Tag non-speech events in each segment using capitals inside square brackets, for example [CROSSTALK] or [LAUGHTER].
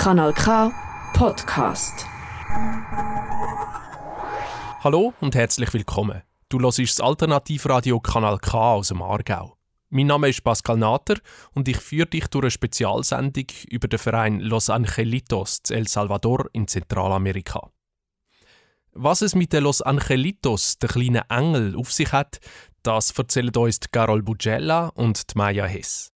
Kanal K Podcast. Hallo und herzlich willkommen. Du hörst das Alternativradio Kanal K aus dem Aargau. Mein Name ist Pascal Nater und ich führe dich durch eine Spezialsendung über den Verein Los Angelitos El Salvador in Zentralamerika. Was es mit den Los Angelitos, den kleinen Engel, auf sich hat, das erzählen uns Carol Bugella und Maya Hess.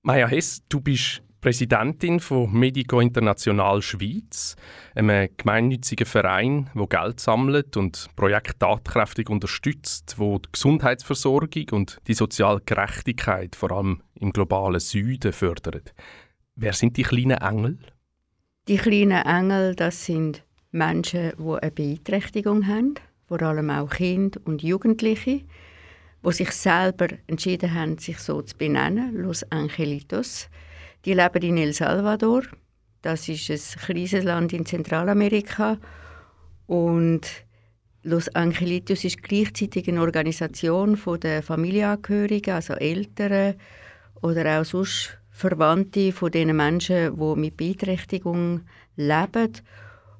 Maya Hess, du bist Präsidentin von Medico International Schweiz, einem gemeinnützigen Verein, wo Geld sammelt und Projekte tatkräftig unterstützt, wo die Gesundheitsversorgung und die soziale Gerechtigkeit vor allem im globalen Süden fördert. Wer sind die kleinen Engel? Die kleinen Engel, das sind Menschen, die eine Beeinträchtigung haben, vor allem auch Kinder und Jugendliche, die sich selber entschieden haben, sich so zu benennen, Los Angelitos. Die leben in El Salvador. Das ist ein kleines Land in Zentralamerika. Und Los Angelitos ist gleichzeitig eine Organisation der Familienangehörigen, also Eltern oder auch sonst Verwandte von den Menschen, die mit Beeinträchtigung leben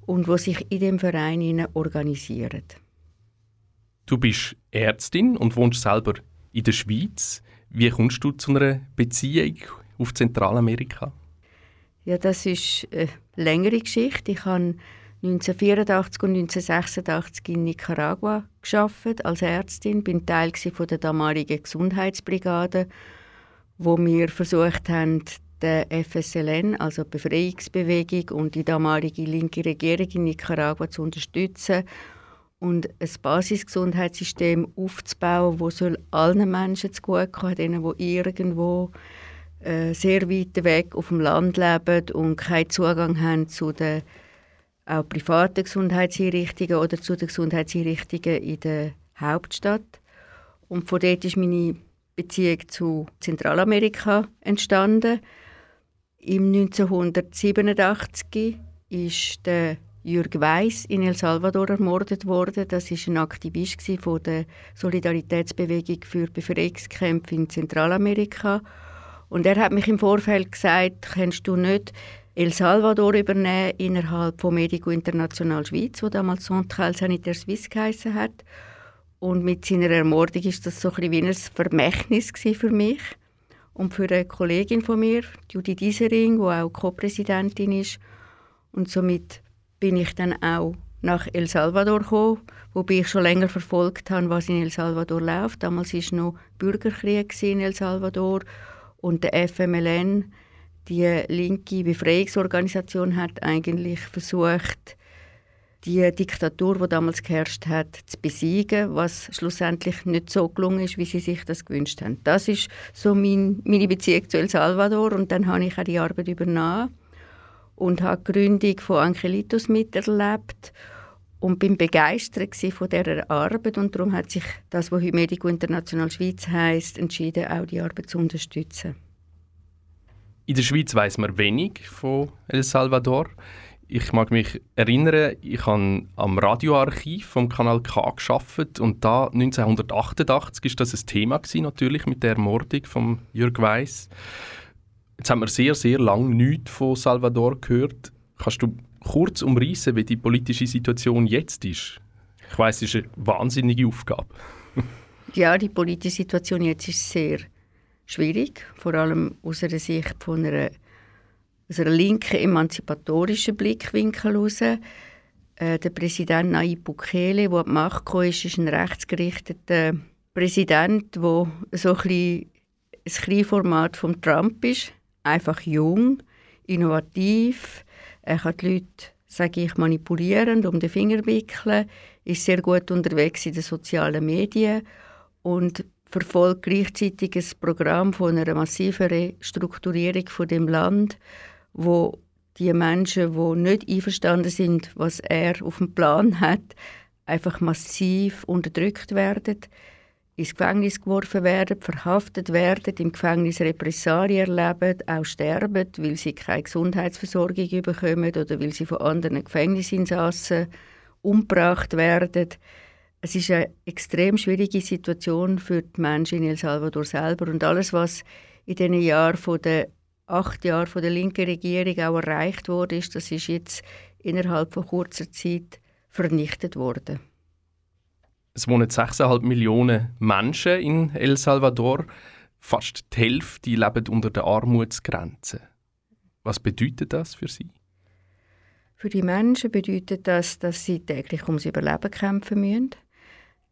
und wo sich in dem Verein organisieren. Du bist Ärztin und wohnst selber in der Schweiz. Wie kommst du zu einer Beziehung auf Zentralamerika? Ja, das ist eine längere Geschichte. Ich habe 1984 und 1986 in Nicaragua geschafft als Ärztin, bin Teil der damaligen Gesundheitsbrigade, wo wir versucht haben, der FSLN, also die Befreiungsbewegung und die damalige linke Regierung in Nicaragua zu unterstützen und ein Basisgesundheitssystem aufzubauen, das allen Menschen zugutekommen soll, denen, die irgendwo sehr weit weg auf dem Land leben und keinen Zugang haben zu den auch privaten Gesundheitseinrichtungen oder zu den Gesundheitseinrichtungen in der Hauptstadt. Und von dort ist meine Beziehung zu Zentralamerika entstanden. Im 1987 ist der Jürg Weiss in El Salvador ermordet worden. Das ist ein Aktivist von der Solidaritätsbewegung für Befreiungskämpfe in Zentralamerika. Und er hat mich im Vorfeld gesagt, kannst du nicht El Salvador übernehmen innerhalb von Medico International Schweiz, wo damals Central Sanitaire Suisse geheißen hat. Und mit seiner Ermordung ist das so ein wie ein Vermächtnis für mich und für eine Kollegin von mir, Judy Diesering, die auch Co-Präsidentin ist. Und somit bin ich dann auch nach El Salvador gekommen, wobei ich schon länger verfolgt habe, was in El Salvador läuft. Damals war noch Bürgerkrieg in El Salvador und der FMLN, die linke Befreiungsorganisation, hat eigentlich versucht, die Diktatur, die damals geherrscht hat, zu besiegen, was schlussendlich nicht so gelungen ist, wie sie sich das gewünscht haben. Das ist so mein, meine Beziehung zu El Salvador und dann habe ich auch die Arbeit übernommen und habe die Gründung von Angelitos miterlebt und bin begeistert von dieser Arbeit und darum hat sich das, was heute Medico International Schweiz heißt, entschieden, auch die Arbeit zu unterstützen. In der Schweiz weiß man wenig von El Salvador. Ich mag mich erinnern, ich habe am Radioarchiv vom Kanal K geschafft und da 1988 ist das ein Thema gewesen, natürlich mit der Ermordung von Jürg Weiss. Jetzt haben wir sehr, sehr lange nichts von Salvador gehört. Kannst du kurz umreißen, wie die politische Situation jetzt ist? Ich weiß, es ist eine wahnsinnige Aufgabe. [LAUGHS] ja, die politische Situation jetzt ist sehr schwierig, vor allem aus der Sicht von einer aus einem linken emanzipatorischen Blickwinkel heraus. Äh, der Präsident Nayib Bukele, der die Macht kam, ist, ist ein rechtsgerichteter Präsident, der so ein bisschen das Kleinformat von Trump ist. Einfach jung, innovativ. Er kann die Leute, sage ich, manipulieren, um den Finger wickeln, ist sehr gut unterwegs in den sozialen Medien und verfolgt gleichzeitig ein Programm von einer massiven Restrukturierung von dem Land, wo die Menschen, die nicht einverstanden sind, was er auf dem Plan hat, einfach massiv unterdrückt werden, ins Gefängnis geworfen werden, verhaftet werden, im Gefängnis Repressalien erleben, auch sterben, weil sie keine Gesundheitsversorgung bekommen oder weil sie von anderen Gefängnisinsassen umgebracht werden. Es ist eine extrem schwierige Situation für die Menschen in El Salvador selber und alles, was in diesen Jahren von der acht Jahren von der linken Regierung auch erreicht wurde, das ist jetzt innerhalb von kurzer Zeit vernichtet worden. Es wohnen 6,5 Millionen Menschen in El Salvador. Fast die Hälfte leben unter der Armutsgrenze. Was bedeutet das für sie? Für die Menschen bedeutet das, dass sie täglich ums Überleben kämpfen müssen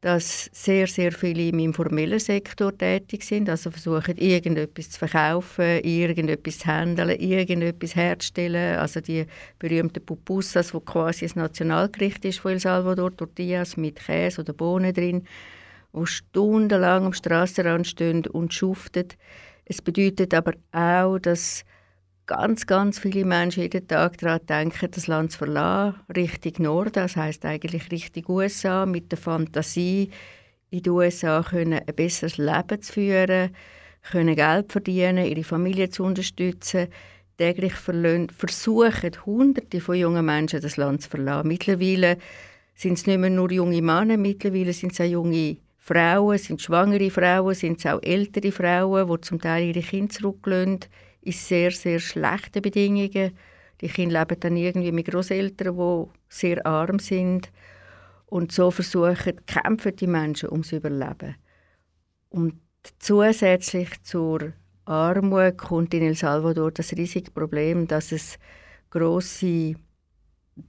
dass sehr, sehr viele im informellen Sektor tätig sind, also versuchen, irgendetwas zu verkaufen, irgendetwas zu handeln, irgendetwas herzustellen. Also die berühmten Pupusas, wo quasi das Nationalgericht ist von El Salvador, Tortillas mit Käse oder Bohnen drin, wo stundenlang am Strassenrand stehen und schuften. Es bedeutet aber auch, dass ganz, ganz viele Menschen jeden Tag daran denken, das Land zu verlassen, Richtung Norden, das heißt eigentlich Richtung USA, mit der Fantasie, in den USA können ein besseres Leben zu führen, können Geld verdienen, ihre Familie zu unterstützen. Täglich versuchen Hunderte von jungen Menschen das Land zu verlassen. Mittlerweile sind es nicht mehr nur junge Männer, mittlerweile sind es auch junge Frauen, sind schwangere Frauen, sind es auch ältere Frauen, die zum Teil ihre Kinder zurücklassen in sehr, sehr schlechten Bedingungen. Die Kinder leben dann irgendwie mit Großeltern, die sehr arm sind. Und so versuchen, kämpfen die Menschen ums Überleben. Und zusätzlich zur Armut kommt in El Salvador das riesige Problem, dass es große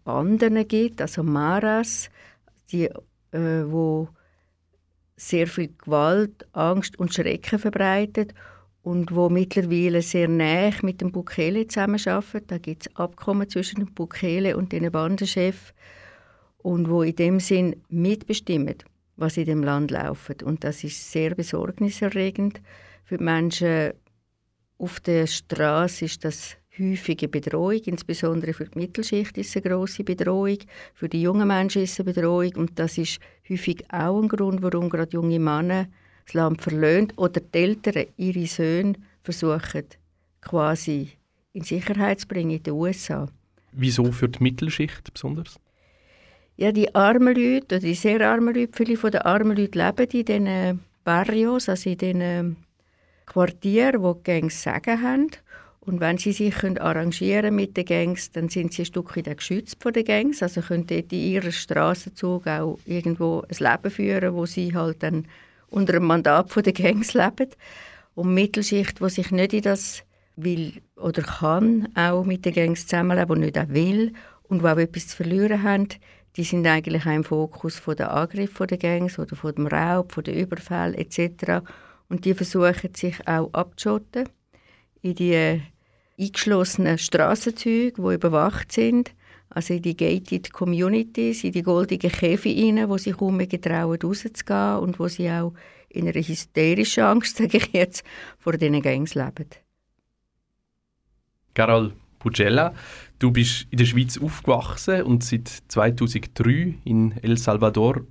Banden gibt, also Maras, die, äh, wo sehr viel Gewalt, Angst und Schrecken verbreitet und wo mittlerweile sehr nah mit dem Bukele zusammenarbeiten. Da gibt es Abkommen zwischen dem Bukele und den Bandenchef und wo in dem Sinn mitbestimmen, was in dem Land läuft. Und das ist sehr besorgniserregend für die Menschen. Auf der Straße ist das häufige Bedrohung, insbesondere für die Mittelschicht ist es eine grosse Bedrohung, für die jungen Menschen ist es eine Bedrohung. Und das ist häufig auch ein Grund, warum gerade junge Männer das Land verlöhnt oder die Eltern ihre Söhne versuchen quasi in Sicherheit zu bringen in den USA. Wieso für die Mittelschicht besonders? Ja, die armen Leute, oder die sehr armen Leute, viele von den armen Leuten leben in diesen Barrios, also in diesen Quartieren, wo die Gangs Sagen haben. Und wenn sie sich können arrangieren mit den Gangs, dann sind sie ein Stück weit geschützt von den Gangs, also können dort in ihrem Straßenzug auch irgendwo ein Leben führen, wo sie halt dann unter dem Mandat der Gangs leben. Und Mittelschicht, die sich nicht in das will oder kann, auch mit den Gangs zusammenleben und nicht auch will und die auch etwas zu verlieren haben, die sind eigentlich auch im Fokus der Angriff der Gangs oder von Raub, von den Überfällen etc. Und die versuchen sich auch abzuschotten in die eingeschlossenen Strassenzüge, die überwacht sind also in die gated communities, in die goldenen Käfige rein, wo sie kaum mehr getrauen, rauszugehen und wo sie auch in einer hysterischen Angst, [LAUGHS] sage ich jetzt, vor diesen Gangs leben. Carol Pugella, du bist in der Schweiz aufgewachsen und seit 2003 in El Salvador.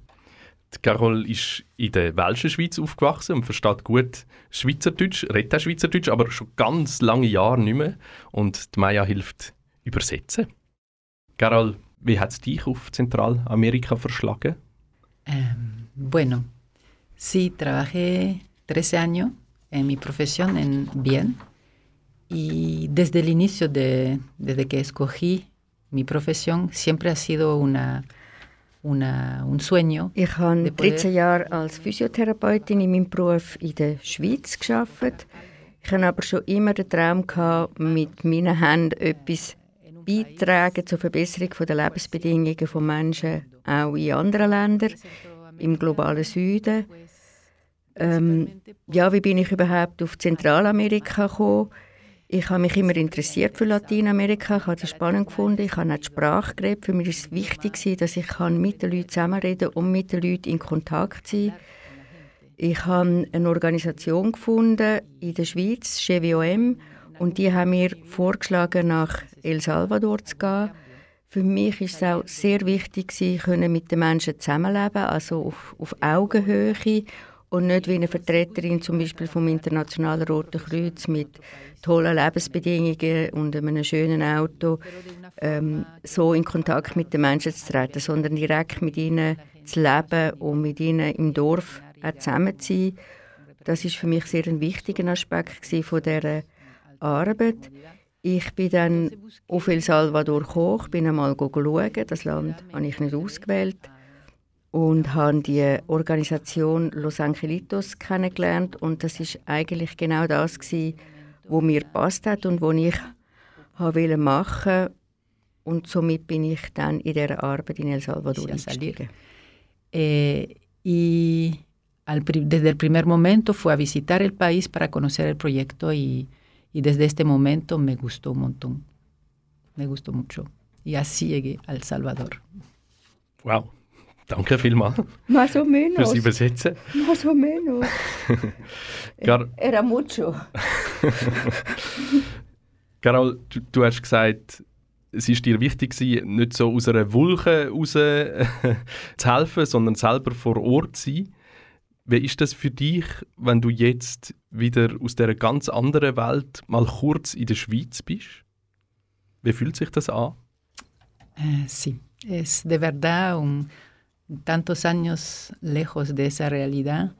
Die Carol ist in der welschen Schweiz aufgewachsen und versteht gut Schweizerdeutsch, redet auch Schweizerdeutsch, aber schon ganz lange Jahre nicht mehr. Und die Maya hilft übersetzen. Carol, wie hat es dich auf Zentralamerika verschlagen? Um, bueno, sí, trabajé 13 años en mi profesión en Bien y desde el inicio, de, desde que escogí mi profesión, siempre ha sido una, una, un sueño. Ich habe 13 Jahre als Physiotherapeutin in meinem Beruf in der Schweiz gearbeitet. Ich hatte aber schon immer den Traum, gehabt, mit meinen Händen etwas beitragen zur Verbesserung der Lebensbedingungen von Menschen auch in anderen Ländern, im globalen Süden. Ähm, ja, wie bin ich überhaupt auf Zentralamerika gekommen? Ich habe mich immer interessiert für Lateinamerika, ich habe es spannend gefunden, ich habe auch die Sprache geredet. Für mich war es wichtig, dass ich mit den Leuten zusammenreden und mit den Leuten in Kontakt sein kann. Ich habe eine Organisation gefunden in der Schweiz, GWOM, und die haben mir vorgeschlagen, nach El Salvador zu gehen. Für mich ist es auch sehr wichtig, können mit den Menschen zusammenleben, also auf, auf Augenhöhe und nicht wie eine Vertreterin zum Beispiel vom Internationalen Roten Kreuz mit tollen Lebensbedingungen und einem schönen Auto ähm, so in Kontakt mit den Menschen zu treten, sondern direkt mit ihnen zu leben und mit ihnen im Dorf auch zusammen zu sein. Das ist für mich sehr ein wichtiger Aspekt von dieser Arbeit. Ich bin dann auf El Salvador gekommen, bin einmal schauen. Das Land habe ich nicht ausgewählt und habe die Organisation Los Angelitos kennengelernt und das ist eigentlich genau das gewesen, wo mir passt hat und wo ich wollte machen und somit bin ich dann in der Arbeit in El Salvador eingestiegen. Eh, y al, desde el primer momento fue a visitar el país para conocer el proyecto y, y desde este momento me gustó un montón, me gustó mucho y así llegué a El Salvador. Wow, Danke vielmals. Más o menos. Fürs Übersetzen. Más o menos. [LAUGHS] Gar Era mucho. [LAUGHS] Carol, du, du, hast gesagt, es ist dir wichtig nicht so aus einer Wolke raus [LAUGHS] zu helfen, sondern selber vor Ort zu sein. Wie ist das für dich, wenn du jetzt wieder aus dieser ganz anderen Welt mal kurz in der Schweiz bist? Wie fühlt sich das an? Uh, sí, es de verdad un, tantos años lejos de esa realidad,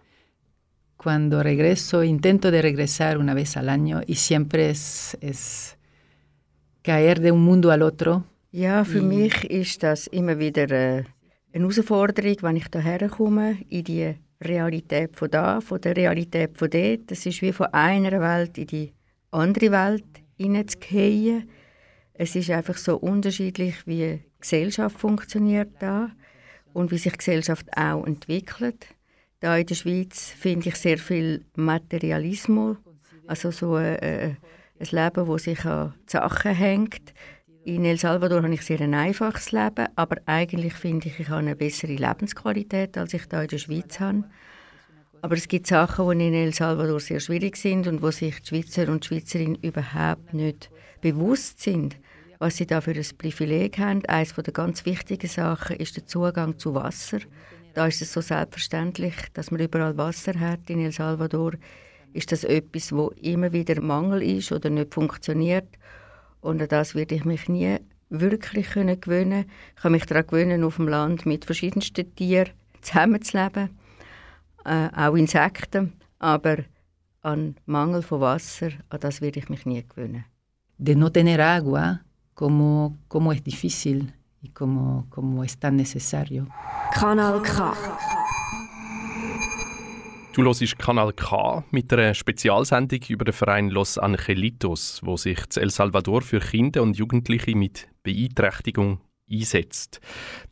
cuando regreso, intento de regresar una vez al año y siempre es, es caer de un mundo al otro. Ja, für mich ist das immer wieder äh, eine Herausforderung, wenn ich hierher komme, in die Realität von da, von der Realität von dort. Das ist wie von einer Welt in die andere Welt hineinzugehen. Es ist einfach so unterschiedlich, wie Gesellschaft funktioniert da und wie sich Gesellschaft auch entwickelt. Da in der Schweiz finde ich sehr viel Materialismus, also so äh, äh ein Leben, das sich an Sachen hängt. In El Salvador habe ich sehr ein einfaches Leben, aber eigentlich finde ich, ich habe eine bessere Lebensqualität, als ich da in der Schweiz habe. Aber es gibt Sachen, die in El Salvador sehr schwierig sind und wo sich die Schweizer und Schweizerinnen überhaupt nicht bewusst sind was sie da für ein Privileg haben. Eines der ganz wichtigen Sachen ist der Zugang zu Wasser. Da ist es so selbstverständlich, dass man überall Wasser hat in El Salvador. Ist das etwas, wo immer wieder Mangel ist oder nicht funktioniert? Und an das werde ich mich nie wirklich können gewöhnen. Ich kann mich daran gewöhnen, auf dem Land mit verschiedensten Tieren zusammenzuleben, äh, auch Insekten, aber an Mangel von Wasser, an das werde ich mich nie gewöhnen. De no tener agua cómo, cómo es difícil y cómo, cómo es tan necesario. Kanal K. Du hörst Kanal K mit einer Spezialsendung über den Verein Los Angelitos, wo sich in El Salvador für Kinder und Jugendliche mit Beeinträchtigung einsetzt.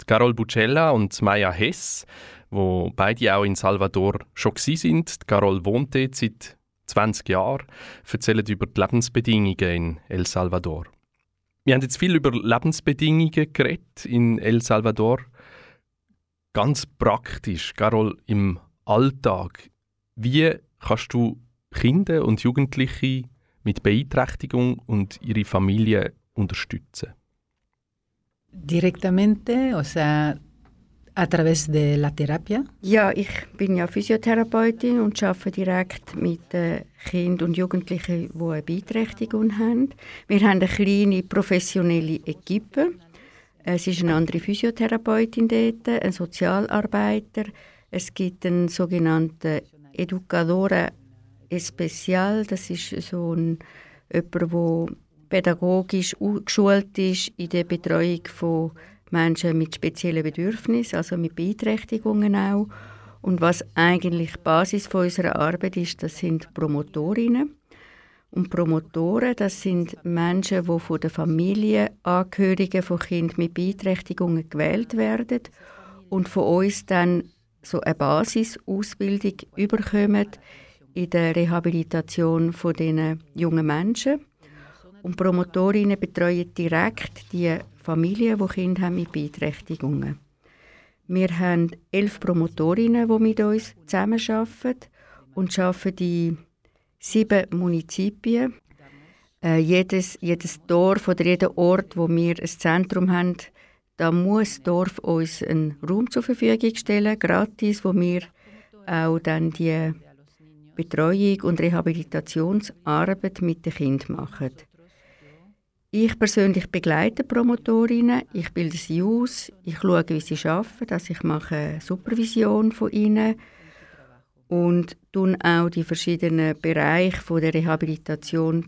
Die Carol Bucella und Maya Hess, wo beide auch in Salvador schon sind. Carol wohnt dort seit 20 Jahren, erzählen über die Lebensbedingungen in El Salvador. Wir haben jetzt viel über Lebensbedingungen geredet in El Salvador. Ganz praktisch, Carol, im Alltag. Wie kannst du Kinder und Jugendliche mit Beeinträchtigung und ihre Familie unterstützen? Directamente, o sea, A través de la terapia? Ja, ich bin ja Physiotherapeutin und arbeite direkt mit äh, Kindern und Jugendlichen, die eine Beeinträchtigung haben. Wir haben eine kleine professionelle Equipe. Es ist eine andere Physiotherapeutin dort, ein Sozialarbeiter. Es gibt einen sogenannten Educadora Especial. Das ist so ein, jemand, der pädagogisch geschult ist in der Betreuung von Menschen mit speziellen Bedürfnissen, also mit Beeinträchtigungen auch. Und was eigentlich die Basis von unserer Arbeit ist, das sind Promotorinnen. Und Promotoren, das sind Menschen, die von den Familienangehörigen von Kindern mit Beeinträchtigungen gewählt werden und von uns dann so eine Basisausbildung überkommen in der Rehabilitation von diesen jungen Menschen. Und Promotorinnen betreuen direkt die Familien, die Kinder haben mit Beeinträchtigungen. Wir haben elf Promotorinnen, die mit uns zusammenarbeiten und arbeiten in sieben Munizipien. Äh, jedes, jedes Dorf oder jeder Ort, wo wir ein Zentrum haben, da muss das Dorf uns einen Raum zur Verfügung stellen, gratis, wo wir auch dann die Betreuung und Rehabilitationsarbeit mit den Kindern machen. Ich persönlich begleite Promotorinnen, ich bilde sie aus, ich schaue, wie sie arbeiten, also ich mache Supervision von ihnen und tun auch die verschiedenen Bereiche der Rehabilitation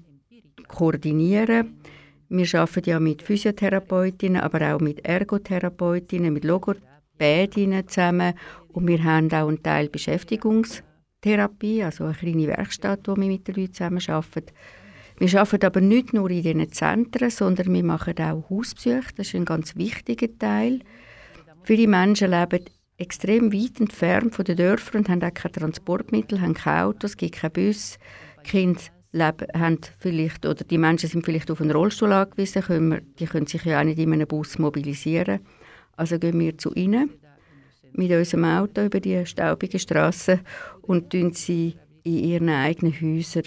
koordinieren. Wir arbeiten ja mit Physiotherapeutinnen, aber auch mit Ergotherapeutinnen, mit Logopädinnen zusammen und wir haben auch einen Teil Beschäftigungstherapie, also eine kleine Werkstatt, wo wir mit den Leuten zusammen arbeiten. Wir arbeiten aber nicht nur in diesen Zentren, sondern wir machen auch Hausbesuche. Das ist ein ganz wichtiger Teil. Viele Menschen leben extrem weit entfernt von den Dörfern und haben auch keine Transportmittel, haben keine Autos, gibt keinen Bus. Kinder leben, haben vielleicht, oder die Menschen sind vielleicht auf einen Rollstuhl angewiesen, können wir, die können sich ja auch nicht in einem Bus mobilisieren. Also gehen wir zu ihnen mit unserem Auto über die staubigen Straßen und tun sie in ihren eigenen Häusern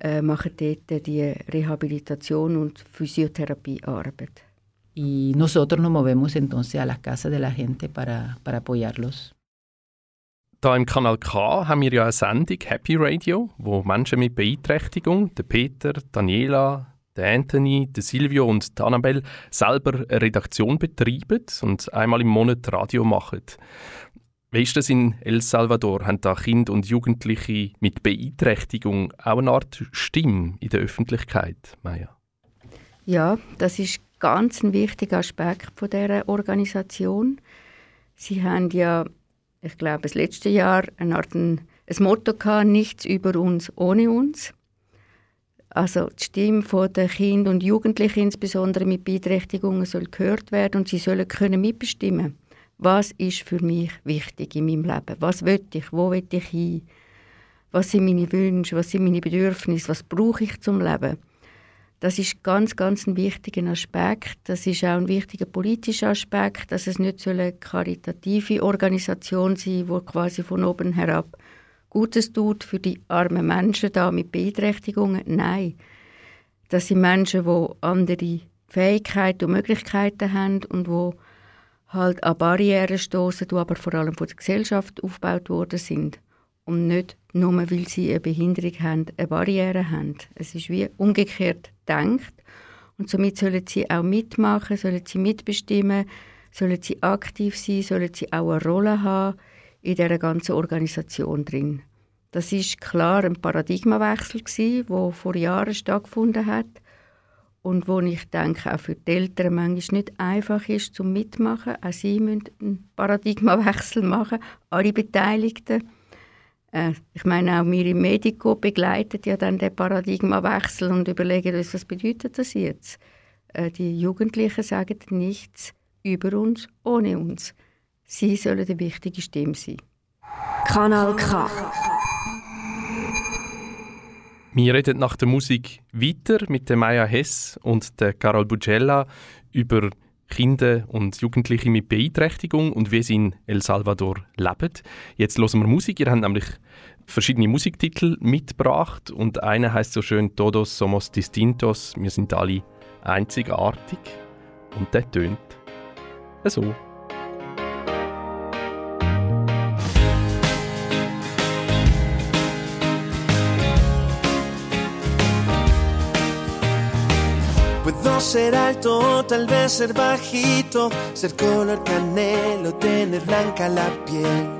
äh, machen dort die Rehabilitation und Physiotherapiearbeit. Y nosotros nos movemos entonces a las casas de la gente para, para apoyarlos. Da im Kanal K haben wir ja eine Sendung Happy Radio, wo Menschen mit Beeinträchtigung, der Peter, Daniela, der Anthony, der Silvio und die Annabelle selber eine Redaktion betreiben und einmal im Monat Radio machen. Wie ist das in El Salvador? Haben da Kinder und Jugendliche mit Beeinträchtigung auch eine Art Stimme in der Öffentlichkeit, Maya? Ja, das ist ganz ein wichtiger Aspekt von dieser Organisation. Sie haben ja, ich glaube, das letzte Jahr eine Art ein, ein Motto gehabt, nichts über uns ohne uns. Also die Stimme der Kinder und Jugendlichen, insbesondere mit Beeinträchtigungen, soll gehört werden und sie sollen können mitbestimmen was ist für mich wichtig in meinem Leben, was will ich, wo will ich hin, was sind meine Wünsche, was sind meine Bedürfnisse, was brauche ich zum Leben. Das ist ganz, ganz ein wichtiger Aspekt. Das ist auch ein wichtiger politischer Aspekt, dass es nicht so eine karitative Organisation sein soll, die quasi von oben herab Gutes tut für die armen Menschen da mit Beeinträchtigungen. Nein, das sind Menschen, die andere Fähigkeiten und Möglichkeiten haben und die halt an Barrieren stoßen, die aber vor allem von der Gesellschaft aufgebaut worden sind und nicht nur, weil sie eine Behinderung haben, eine Barriere haben. Es ist wie umgekehrt denkt und somit sollen sie auch mitmachen, sollen sie mitbestimmen, sollen sie aktiv sein, sollen sie auch eine Rolle haben in dieser ganzen Organisation drin. Das ist klar ein Paradigmawechsel gewesen, der vor Jahren stattgefunden hat und wo ich denke, auch für die Eltern manchmal nicht einfach ist zum Mitmachen. Auch sie müssen einen Paradigmawechsel machen, alle Beteiligten. Äh, ich meine, auch wir im Medico begleiten ja dann den Paradigmawechsel und überlegen uns, was bedeutet das jetzt? Äh, die Jugendlichen sagen nichts über uns ohne uns. Sie sollen eine wichtige Stimme sein. Kanal K. Wir reden nach der Musik weiter mit der Maya Hess und der Carol Bugella über Kinder und Jugendliche mit Beeinträchtigung und wie sie in El Salvador leben. Jetzt hören wir Musik. Ihr habt nämlich verschiedene Musiktitel mitgebracht und einer heißt so schön Todos somos distintos. Wir sind alle einzigartig und der tönt so. Ser alto, tal vez ser bajito, ser color canelo, tener blanca la piel.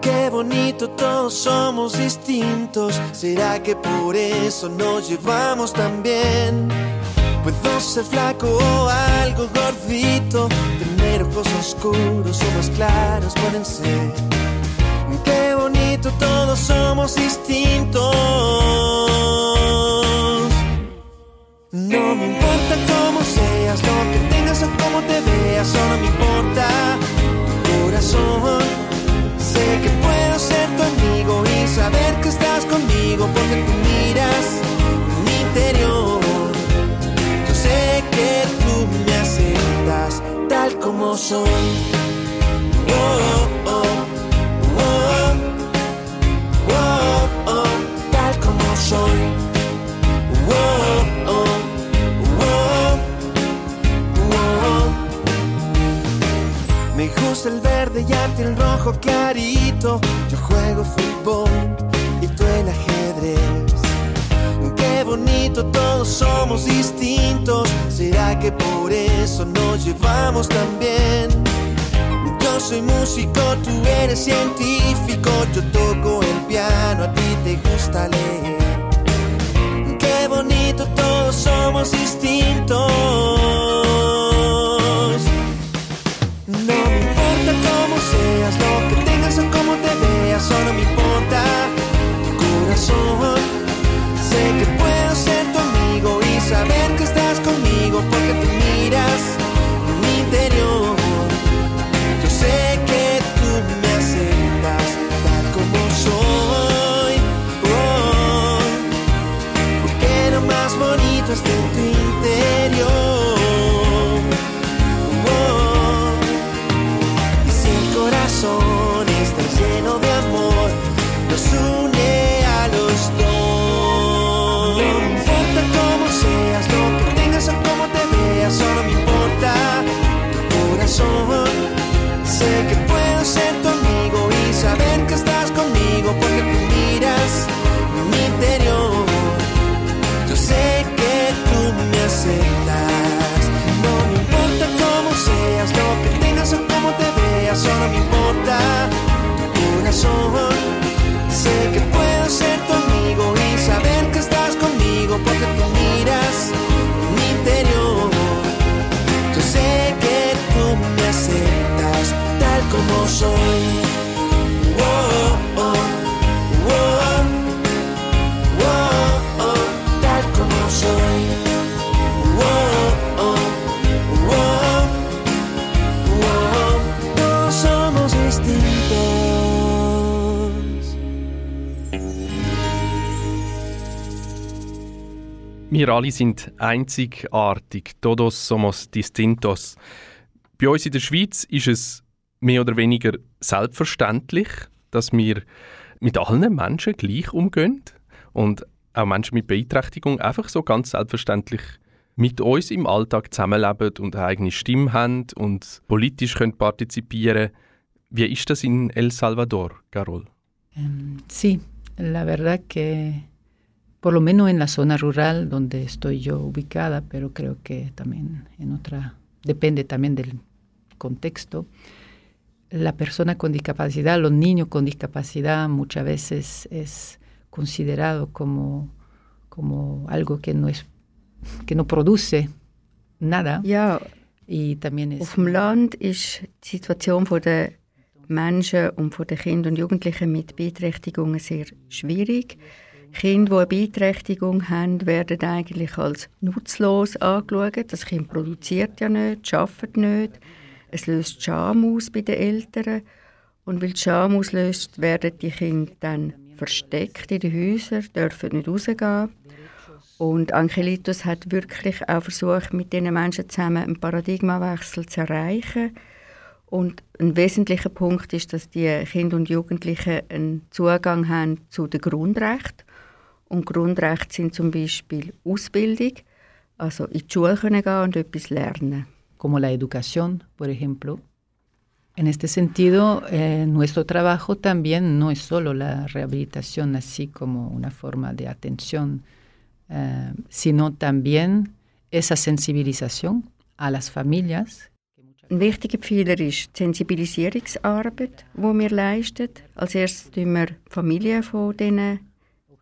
Qué bonito, todos somos distintos. ¿Será que por eso nos llevamos tan bien? Puedo ser flaco o algo gordito, tener ojos oscuros o más claros pueden ser. Qué bonito, todos somos distintos. No me importa cómo seas, lo que tengas o cómo te veas, solo me importa tu corazón. Sé que puedo ser tu amigo y saber que estás conmigo porque tú miras mi interior. Yo sé que tú me aceptas tal como soy. Oh, oh, oh, oh, tal como soy. El verde y a ti el rojo clarito. Yo juego fútbol y tú el ajedrez. Qué bonito, todos somos distintos. ¿Será que por eso nos llevamos tan bien? Yo soy músico, tú eres científico. Yo toco el piano, a ti te gusta leer. Porque tú miras mi interior. Yo sé que tú me aceptas tal como soy. Wir alle sind einzigartig. Todos somos distintos. Bei uns in der Schweiz ist es mehr oder weniger selbstverständlich, dass wir mit allen Menschen gleich umgehen und auch Menschen mit Beeinträchtigung einfach so ganz selbstverständlich mit uns im Alltag zusammenleben und eine eigene Stimme haben und politisch können partizipieren Wie ist das in El Salvador, Carol? Em, Sí, la verdad que por lo menos en la zona rural donde estoy yo ubicada, pero creo que también en otra, depende también del contexto, la persona con discapacidad, los niños con discapacidad muchas veces es considerado como, como algo que no es que no produce nada. Ja, y también es auf dem Land ist die Situation der Menschen und von den Kindern und Jugendlichen mit Beeinträchtigungen sehr schwierig. Kinder, die eine Beeinträchtigung haben, werden eigentlich als nutzlos angeschaut. Das Kind produziert ja nicht, arbeitet nicht. Es löst Scham aus bei den Eltern. Und weil die Scham auslöst, werden die Kinder dann versteckt in den Häusern, dürfen nicht rausgehen. Und Angelitos hat wirklich auch versucht, mit diesen Menschen zusammen einen Paradigmawechsel zu erreichen. Und ein wesentlicher Punkt ist, dass die Kinder und Jugendlichen einen Zugang haben zu den Grundrechten. Und Grundrechte sind zum Beispiel Ausbildung, also in die Schule können gehen und etwas lernen. como la educación, por ejemplo. En este sentido, eh, nuestro trabajo también no es solo la rehabilitación así como una forma de atención, eh, sino también esa sensibilización a las familias. Ein wichtiger Pfeiler ist die Sensibilisierungsarbeit, die wir leisten. Als erstes tun wir die Familien von diesen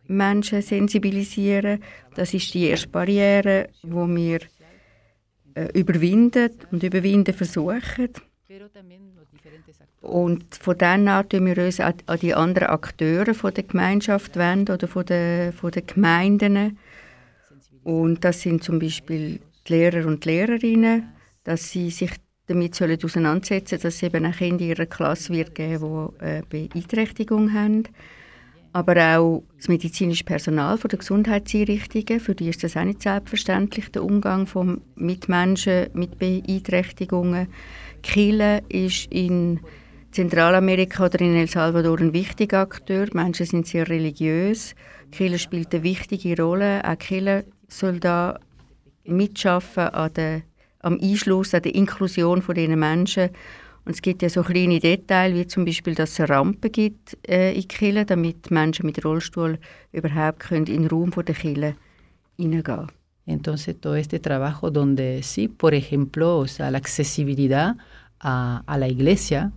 Menschen sensibilisieren. Das ist die erste Barriere, die wir äh, überwinden und überwinden versuchen. Und von dann an tun wir uns an, an die anderen Akteure von der Gemeinschaft wenden oder von den, von den Gemeinden. Und das sind zum Beispiel die Lehrer und Lehrerinnen, dass sie sich damit sollen auseinandersetzen dass es eben auch Kinder in ihrer Klasse wird geben, die äh, Beeinträchtigung haben. Aber auch das medizinische Personal von der Gesundheitseinrichtungen, für die ist das auch nicht selbstverständlich, der Umgang von, mit Menschen mit Beeinträchtigungen. Kille ist in Zentralamerika oder in El Salvador ein wichtiger Akteur. Die Menschen sind sehr religiös. Kille spielt eine wichtige Rolle. Auch Kille soll da mitschaffen an der, am Einschluss, an der Inklusion von diesen Menschen. Und es gibt ja so kleine Details, wie zum Beispiel, dass es eine Rampe gibt äh, in Kille, damit Menschen mit Rollstuhl überhaupt können in den Raum der Kille hineingehen Entonces, todo este trabajo donde sí, por ejemplo, o sea, la accesibilidad a, a la iglesia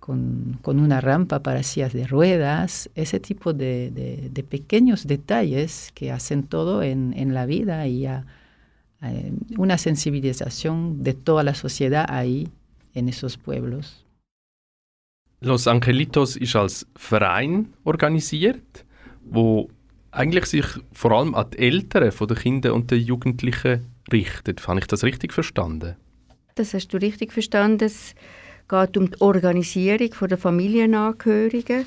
con, con, una rampa para sillas de ruedas, ese tipo de, de, de pequeños detalles que hacen todo en, en la vida y a, a, una sensibilización de toda la sociedad ahí en esos pueblos. Los Angelitos ist als Verein organisiert, wo eigentlich sich vor allem an die Eltern von den Kindern und den Jugendlichen richtet. Habe ich das richtig verstanden? Das hast du richtig verstanden. Es geht um die Organisierung der Familienangehörigen.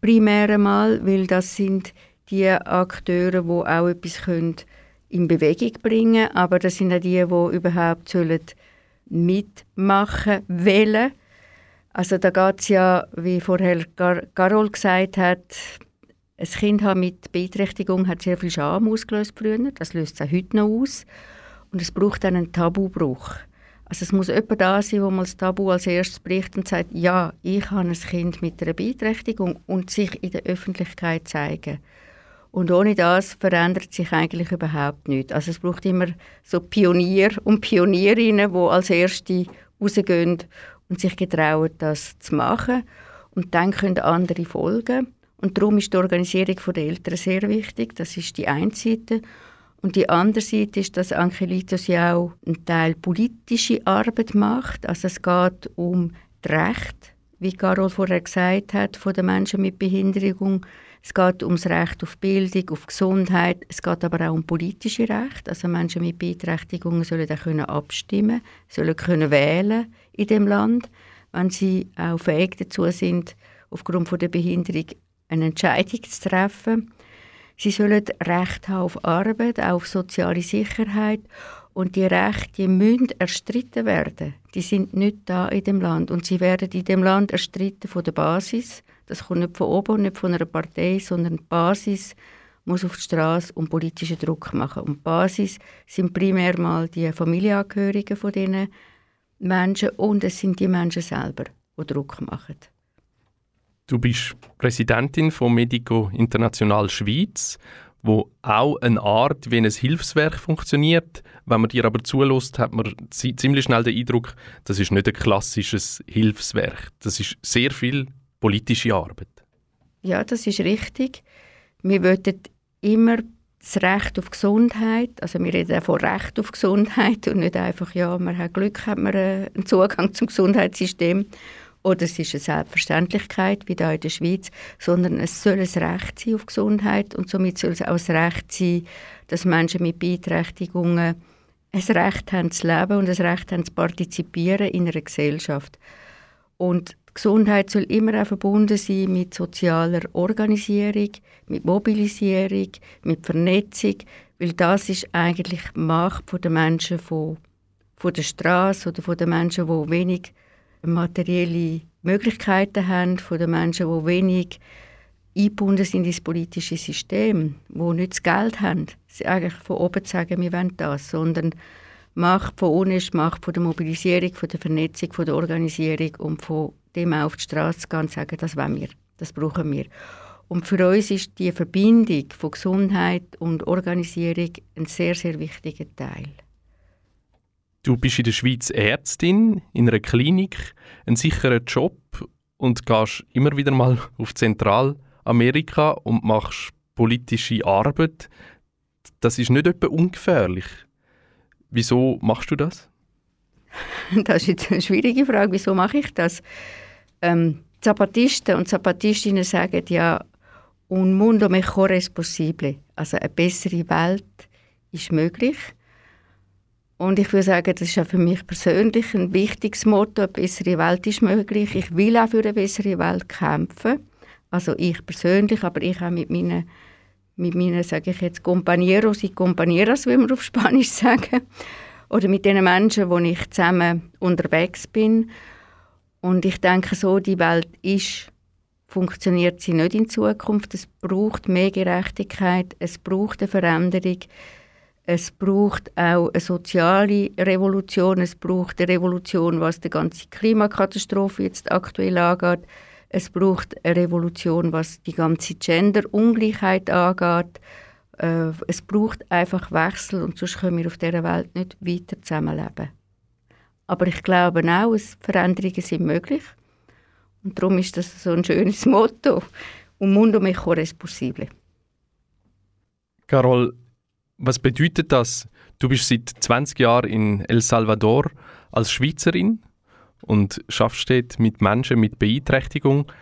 Primär einmal, weil das sind die Akteure, die auch etwas können in Bewegung bringen können, aber das sind auch die, die überhaupt sollen mitmachen wollen. Also da geht es ja, wie vorher Gar Carol gesagt hat, ein Kind mit Beeinträchtigung hat sehr viel Scham ausgelöst früher. Das löst es auch heute noch aus. Und es braucht dann einen Tabubruch. Also es muss jemand da sein, wo man das Tabu als erstes bricht und sagt, ja, ich habe ein Kind mit einer Beeinträchtigung und sich in der Öffentlichkeit zeigen. Und ohne das verändert sich eigentlich überhaupt nichts. Also es braucht immer so Pionier und Pionierinnen, die als Erste rausgehen und sich getrauen, das zu machen. Und dann können andere folgen. Und darum ist die Organisierung der Eltern sehr wichtig. Das ist die eine Seite. Und die andere Seite ist, dass Angelitos ja auch einen Teil politische Arbeit macht. Also es geht um das Recht, wie Carol vorher gesagt hat, von den Menschen mit Behinderung. Es geht um das Recht auf Bildung, auf Gesundheit. Es geht aber auch um politische Rechte. Also Menschen mit Beeinträchtigungen sollen auch können abstimmen, sollen können wählen in dem Land, wenn sie auch fähig dazu sind, aufgrund von der Behinderung eine Entscheidung zu treffen. Sie sollen Recht haben auf Arbeit, auf soziale Sicherheit und die Rechte die müssen erstritten werden. Die sind nicht da in dem Land und sie werden in dem Land erstritten von der Basis. Das kommt nicht von oben nicht von einer Partei, sondern die Basis muss auf die Straße und politischen Druck machen. Und die Basis sind primär mal die Familienangehörigen von diesen Menschen und es sind die Menschen selber, die Druck machen. Du bist Präsidentin von Medico International Schweiz, wo auch eine Art wie ein Hilfswerk funktioniert. Wenn man dir aber zulässt, hat man ziemlich schnell den Eindruck, das ist nicht ein klassisches Hilfswerk. Das ist sehr viel politische Arbeit. Ja, das ist richtig. Wir wollen immer das Recht auf Gesundheit, also wir reden auch von Recht auf Gesundheit und nicht einfach, ja, man hat Glück, hat man äh, einen Zugang zum Gesundheitssystem oder es ist eine Selbstverständlichkeit, wie da in der Schweiz, sondern es soll ein Recht sein auf Gesundheit und somit soll es auch ein Recht sein, dass Menschen mit Beeinträchtigungen ein Recht haben zu leben und ein Recht haben zu partizipieren in einer Gesellschaft. Und Gesundheit soll immer auch verbunden sein mit sozialer Organisierung, mit Mobilisierung, mit Vernetzung, weil das ist eigentlich die Macht der Menschen von, von der Straße oder von den Menschen, die wenig materielle Möglichkeiten haben, von den Menschen, die wenig eingebunden sind ins politische System, die nicht das Geld haben, sie eigentlich von oben sagen, wir wollen das, sondern Macht von unten ist Macht von der Mobilisierung, von der Vernetzung, von der Organisierung und von dem auf die Straße zu gehen und sagen, das wollen wir, das brauchen wir. Und für uns ist die Verbindung von Gesundheit und Organisierung ein sehr, sehr wichtiger Teil. Du bist in der Schweiz Ärztin in einer Klinik, ein sicherer Job und gehst immer wieder mal auf Zentralamerika und machst politische Arbeit. Das ist nicht etwa ungefährlich. Wieso machst du das? [LAUGHS] Das ist jetzt eine schwierige Frage. Wieso mache ich das? Ähm, Zapatisten und Zapatistinnen sagen ja, un mundo mejor es posible. Also eine bessere Welt ist möglich. Und ich würde sagen, das ist auch für mich persönlich ein wichtiges Motto. Eine bessere Welt ist möglich. Ich will auch für eine bessere Welt kämpfen. Also ich persönlich, aber ich auch mit meinen, mit meinen sage ich jetzt, Compañeros y Compañeras, wie wir auf Spanisch [LAUGHS] sagen. Oder mit den Menschen, wo ich zusammen unterwegs bin. Und ich denke so, die Welt ist, funktioniert sie nicht in Zukunft. Es braucht mehr Gerechtigkeit, es braucht eine Veränderung es braucht auch eine soziale Revolution, es braucht eine Revolution, was die ganze Klimakatastrophe jetzt aktuell angeht. Es braucht eine Revolution, was die ganze Gender-Ungleichheit angeht. Äh, es braucht einfach Wechsel und sonst können wir auf dieser Welt nicht weiter zusammenleben. Aber ich glaube auch, dass Veränderungen sind möglich. Und darum ist das so ein schönes [LAUGHS] Motto. Un mundo mejor es posible. Carol, was bedeutet das? Du bist seit 20 Jahren in El Salvador als Schweizerin und schaffst dort mit Menschen mit Beeinträchtigung.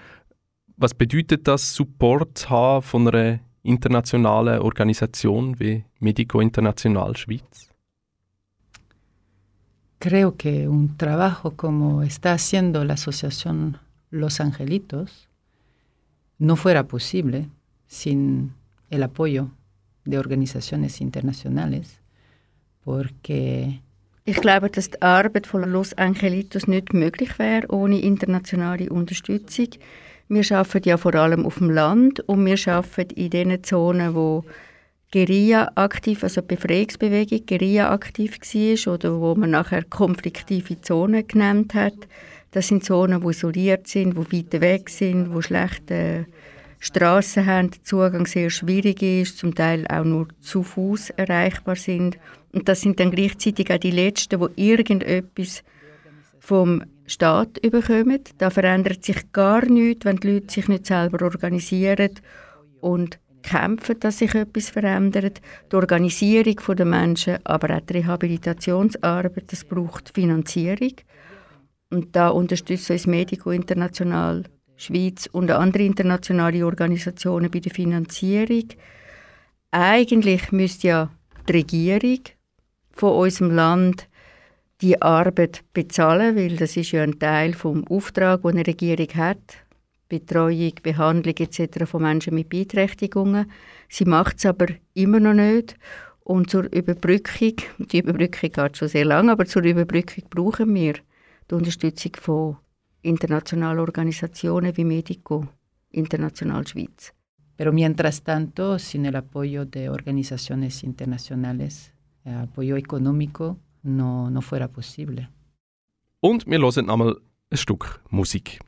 Was bedeutet das, Support zu haben von einer internationalen Organisation wie Medico International Schweiz? Creo que un trabajo como está haciendo la Asociación Los Angelitos no fuera posible sin el apoyo de organizaciones internacionales, porque Ich glaube, dass die Arbeit von Los Angelitos nicht möglich wäre ohne internationale Unterstützung. Wir arbeiten ja vor allem auf dem Land und wir arbeiten in den Zonen, wo Guerilla aktiv, also die Befreiungsbewegung Guerilla aktiv war oder wo man nachher konfliktive Zonen genannt hat. Das sind Zonen, die isoliert sind, die weit weg sind, wo schlechte Straßen haben, der Zugang sehr schwierig ist, zum Teil auch nur zu Fuß erreichbar sind. Und das sind dann gleichzeitig auch die Letzten, die irgendetwas vom Staat überkommen. Da verändert sich gar nichts, wenn die Leute sich nicht selber organisieren und kämpfen, dass sich etwas verändert. Die Organisierung der Menschen, aber auch die Rehabilitationsarbeit, das braucht Finanzierung. Und da unterstützt uns Medico International Schweiz und andere internationale Organisationen bei der Finanzierung. Eigentlich müsste ja die Regierung von unserem Land die Arbeit bezahlen, weil das ist ja ein Teil vom Auftrag, den eine Regierung hat. Betreuung, Behandlung etc. von Menschen mit Beeinträchtigungen. Sie macht es aber immer noch nicht. Und zur Überbrückung, die Überbrückung geht schon sehr lange, aber zur Überbrückung brauchen wir die Unterstützung von internationalen Organisationen wie Medico International Schweiz. Pero mientras tanto, sin el apoyo de organizaciones internacionales, el apoyo económico no, no fuera posible. Und wir hören einmal ein Stück Musik.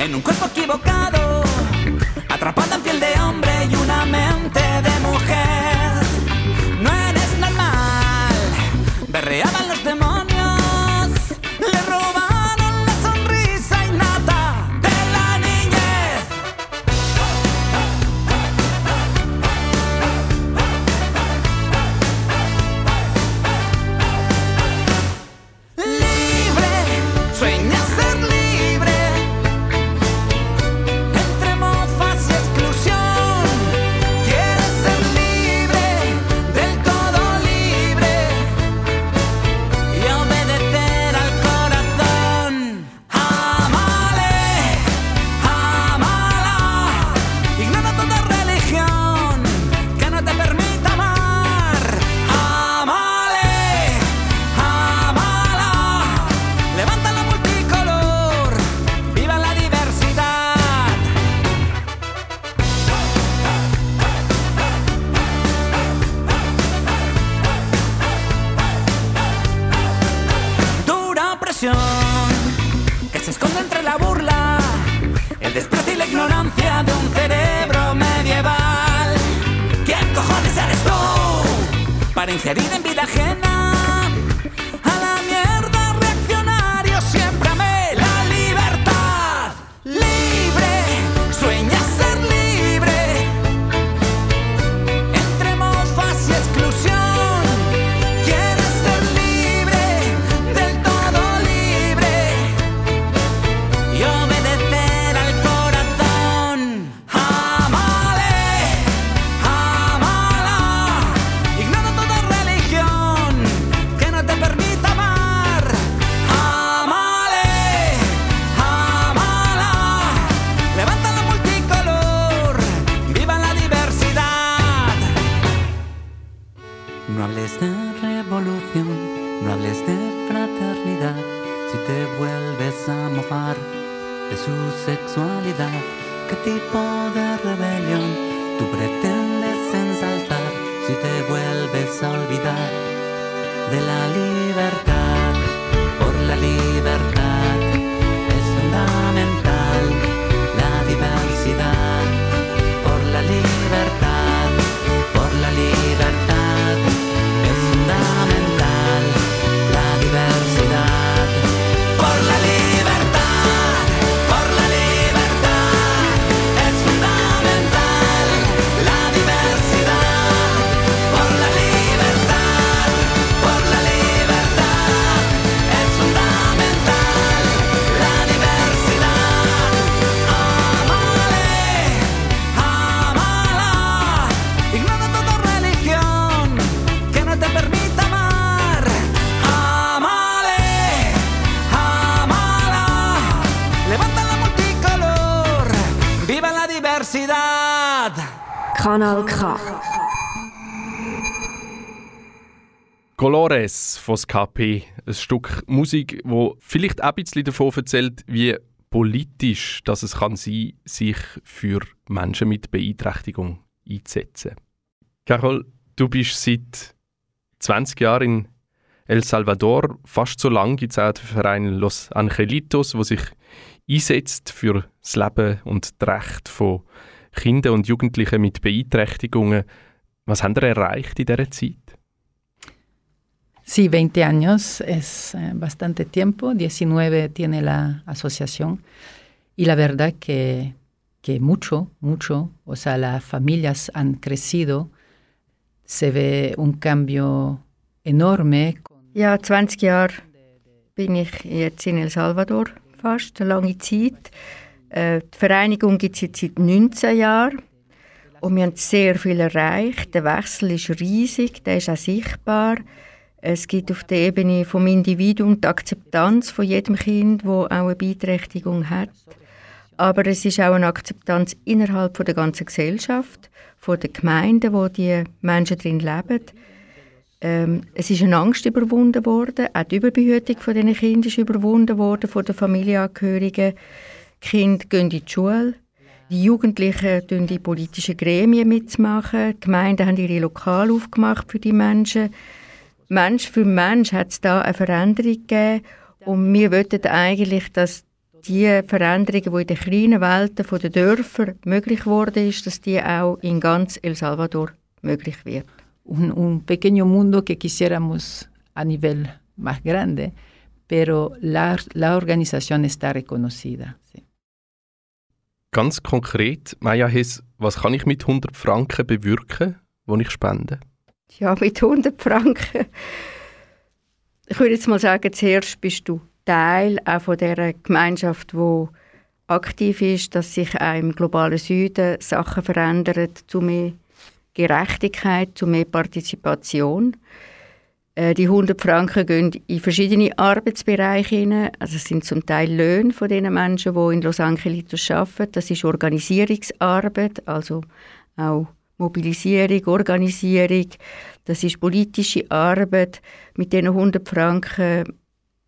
En un cuerpo equivocado, No hables de revolución, no hables de fraternidad, si te vuelves a mofar de su sexualidad. ¿Qué tipo de rebelión tú pretendes ensaltar si te vuelves a olvidar de la libertad? Por la libertad. Kanal K. Colores von KP, ein Stück Musik, wo vielleicht auch ein bisschen davon erzählt, wie politisch dass es kann sein, sich für Menschen mit Beeinträchtigung einzusetzen. Carol, du bist seit 20 Jahren in El Salvador. Fast so lange gibt es auch den Verein Los Angelitos, wo sich einsetzt für das Leben und das Recht von Kindern und Jugendlichen mit Beeinträchtigungen. Was haben ihr erreicht in dieser Zeit? Sí, 20 años es eh, bastante tiempo, 19 tiene la asociación y la verdad que, que mucho, mucho, o sea, las familias han crecido, se ve un cambio enorme. Ja, 20 Jahre bin ich jetzt in El Salvador, fast eine lange Zeit. Äh, die Vereinigung gibt es jetzt seit 19 Jahren und wir haben sehr viel erreicht. Der Wechsel ist riesig, der ist auch sichtbar. Es gibt auf der Ebene vom Individuum die Akzeptanz von jedem Kind, wo auch eine Beeinträchtigung hat. Aber es ist auch eine Akzeptanz innerhalb der ganzen Gesellschaft, von den Gemeinden, wo die Menschen drin leben. Ähm, es ist eine Angst überwunden worden, auch die Überbehütung von diesen Kindern ist überwunden worden von den Familienangehörigen. Die Kinder gehen in die Schule, die Jugendlichen tun die politischen Gremien mitmachen, die Gemeinden haben ihre Lokale aufgemacht für die Menschen. Mensch für Mensch hat es da eine Veränderung gegeben und wir wollten eigentlich, dass die Veränderungen, die in den kleinen Welten der Dörfer möglich geworden ist, dass die auch in ganz El Salvador möglich wird. Un, un pequeño mundo que quisiéramos a nivel más grande, pero la, la organización está reconocida. Sí. Ganz konkret, Maya Hess, was kann ich mit 100 Franken bewirken, die ich spende? Ja, mit 100 Franken. Ich würde jetzt mal sagen, zuerst bist du Teil auch von dieser Gemeinschaft, die aktiv ist, dass sich auch im globalen Süden Sachen verändern zu mehr Gerechtigkeit, zu mehr Partizipation. Äh, die 100 Franken gehen in verschiedene Arbeitsbereiche hinein. Also es sind zum Teil Löhne von den Menschen, die in Los Angelitos arbeiten. Das ist Organisierungsarbeit, also auch Mobilisierung, Organisierung. Das ist politische Arbeit. Mit diesen 100 Franken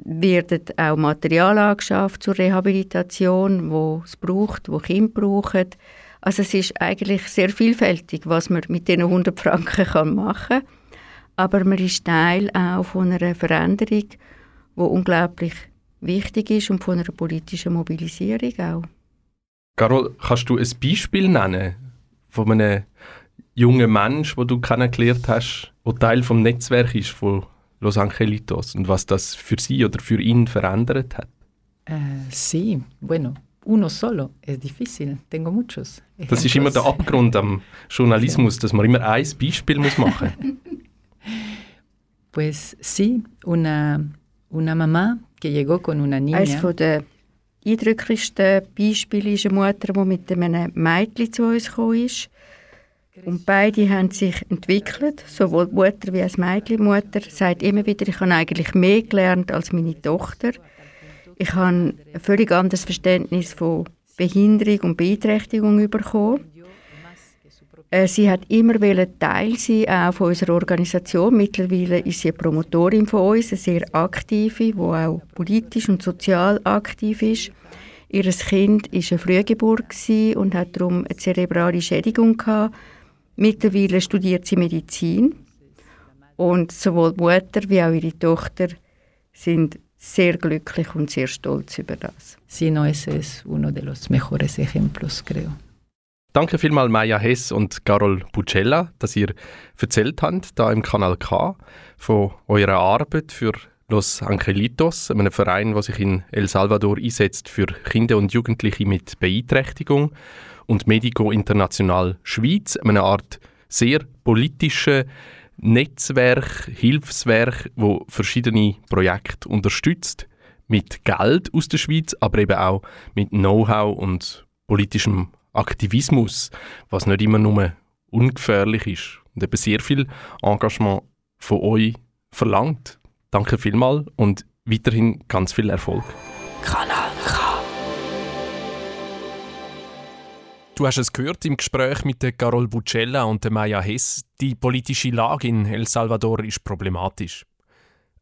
wird auch Material angeschafft zur Rehabilitation, wo es braucht, wo Kinder brauchen. Also es ist eigentlich sehr vielfältig, was man mit diesen 100 Franken machen kann. Aber man ist Teil auch von einer Veränderung, die unglaublich wichtig ist und von einer politischen Mobilisierung auch. Carol, kannst du ein Beispiel nennen von einem jungen Mensch, wo du kennengelernt hast, der Teil vom Netzwerk ist von Los Angelitos und was das für sie oder für ihn verändert hat? Uh, sí, bueno, uno solo es difícil. Tengo muchos. Ejemplos. Das ist immer der Abgrund am [LAUGHS] Journalismus, dass man immer ein Beispiel muss machen muss. [LAUGHS] pues sí, una, una mamá que llegó con una niña. Eines der eindrücklichsten Beispiele ist eine Mutter, die mit einem Mädchen zu uns gekommen ist. Und beide haben sich entwickelt, sowohl Mutter wie auch Mädchen. Mutter sagt immer wieder, ich habe eigentlich mehr gelernt als meine Tochter. Ich habe ein völlig anderes Verständnis von Behinderung und Beeinträchtigung bekommen. Äh, sie hat immer Teil sein auch von unserer Organisation. Mittlerweile ist sie eine Promotorin von uns, eine sehr aktive, die auch politisch und sozial aktiv ist. Ihr Kind war eine Frühgeburt und hat darum eine zerebrale Schädigung gehabt. Mittlerweile studiert sie Medizin und sowohl die Mutter wie auch ihre Tochter sind sehr glücklich und sehr stolz über das. Sí, no, ese es uno de los mejores ejemplos, creo. Danke vielmals Maya Hess und Carol Bucella, dass ihr erzählt habt, da im Kanal K, von eurer Arbeit für Los Angelitos, einem Verein, der sich in El Salvador einsetzt für Kinder und Jugendliche mit Beeinträchtigung und Medico International Schweiz, eine Art sehr politische Netzwerk, Hilfswerk, wo verschiedene Projekte unterstützt mit Geld aus der Schweiz, aber eben auch mit Know-how und politischem Aktivismus, was nicht immer nur ungefährlich ist und eben sehr viel Engagement von euch verlangt. Danke vielmals und weiterhin ganz viel Erfolg. Kanal K. Du hast es gehört im Gespräch mit der Carol Bucella und der Maya Hess. Die politische Lage in El Salvador ist problematisch.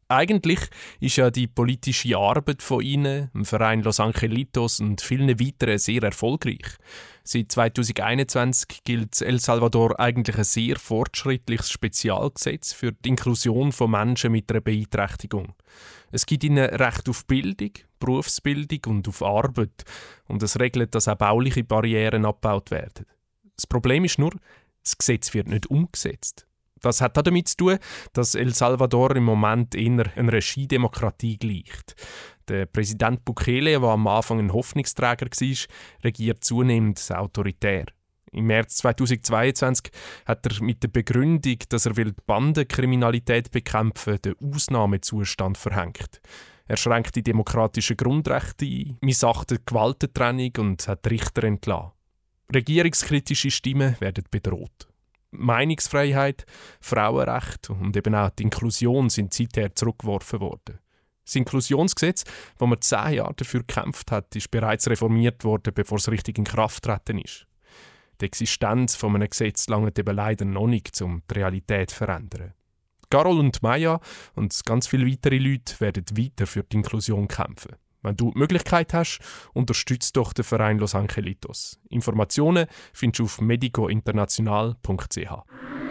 Eigentlich ist ja die politische Arbeit von ihnen, im Verein Los Angelitos und vielen weiteren sehr erfolgreich. Seit 2021 gilt El Salvador eigentlich ein sehr fortschrittliches Spezialgesetz für die Inklusion von Menschen mit einer Beeinträchtigung. Es gibt ihnen Recht auf Bildung, Berufsbildung und auf Arbeit und es regelt, dass auch bauliche Barrieren abgebaut werden. Das Problem ist nur, das Gesetz wird nicht umgesetzt. Das hat damit zu tun, dass El Salvador im Moment eher einer Regidemokratie gleicht. Der Präsident Bukele, der am Anfang ein Hoffnungsträger war, regiert zunehmend autoritär. Im März 2022 hat er mit der Begründung, dass er die Bandenkriminalität bekämpfen will, den Ausnahmezustand verhängt. Er schränkt die demokratischen Grundrechte ein, missachtet Gewaltentrennung und hat Richter entlassen. Regierungskritische Stimmen werden bedroht. Meinungsfreiheit, Frauenrecht und eben auch die Inklusion sind seither zurückgeworfen worden. Das Inklusionsgesetz, das man zehn Jahre dafür gekämpft hat, ist bereits reformiert worden, bevor es richtig in Kraft treten ist. Die Existenz von einem Gesetz lange eben leider noch nicht, um die Realität zu verändern. Carol und Maya und ganz viele weitere Leute werden weiter für die Inklusion kämpfen. Wenn du die Möglichkeit hast, unterstützt doch den Verein Los Angelitos. Informationen findest du auf medicointernational.ch.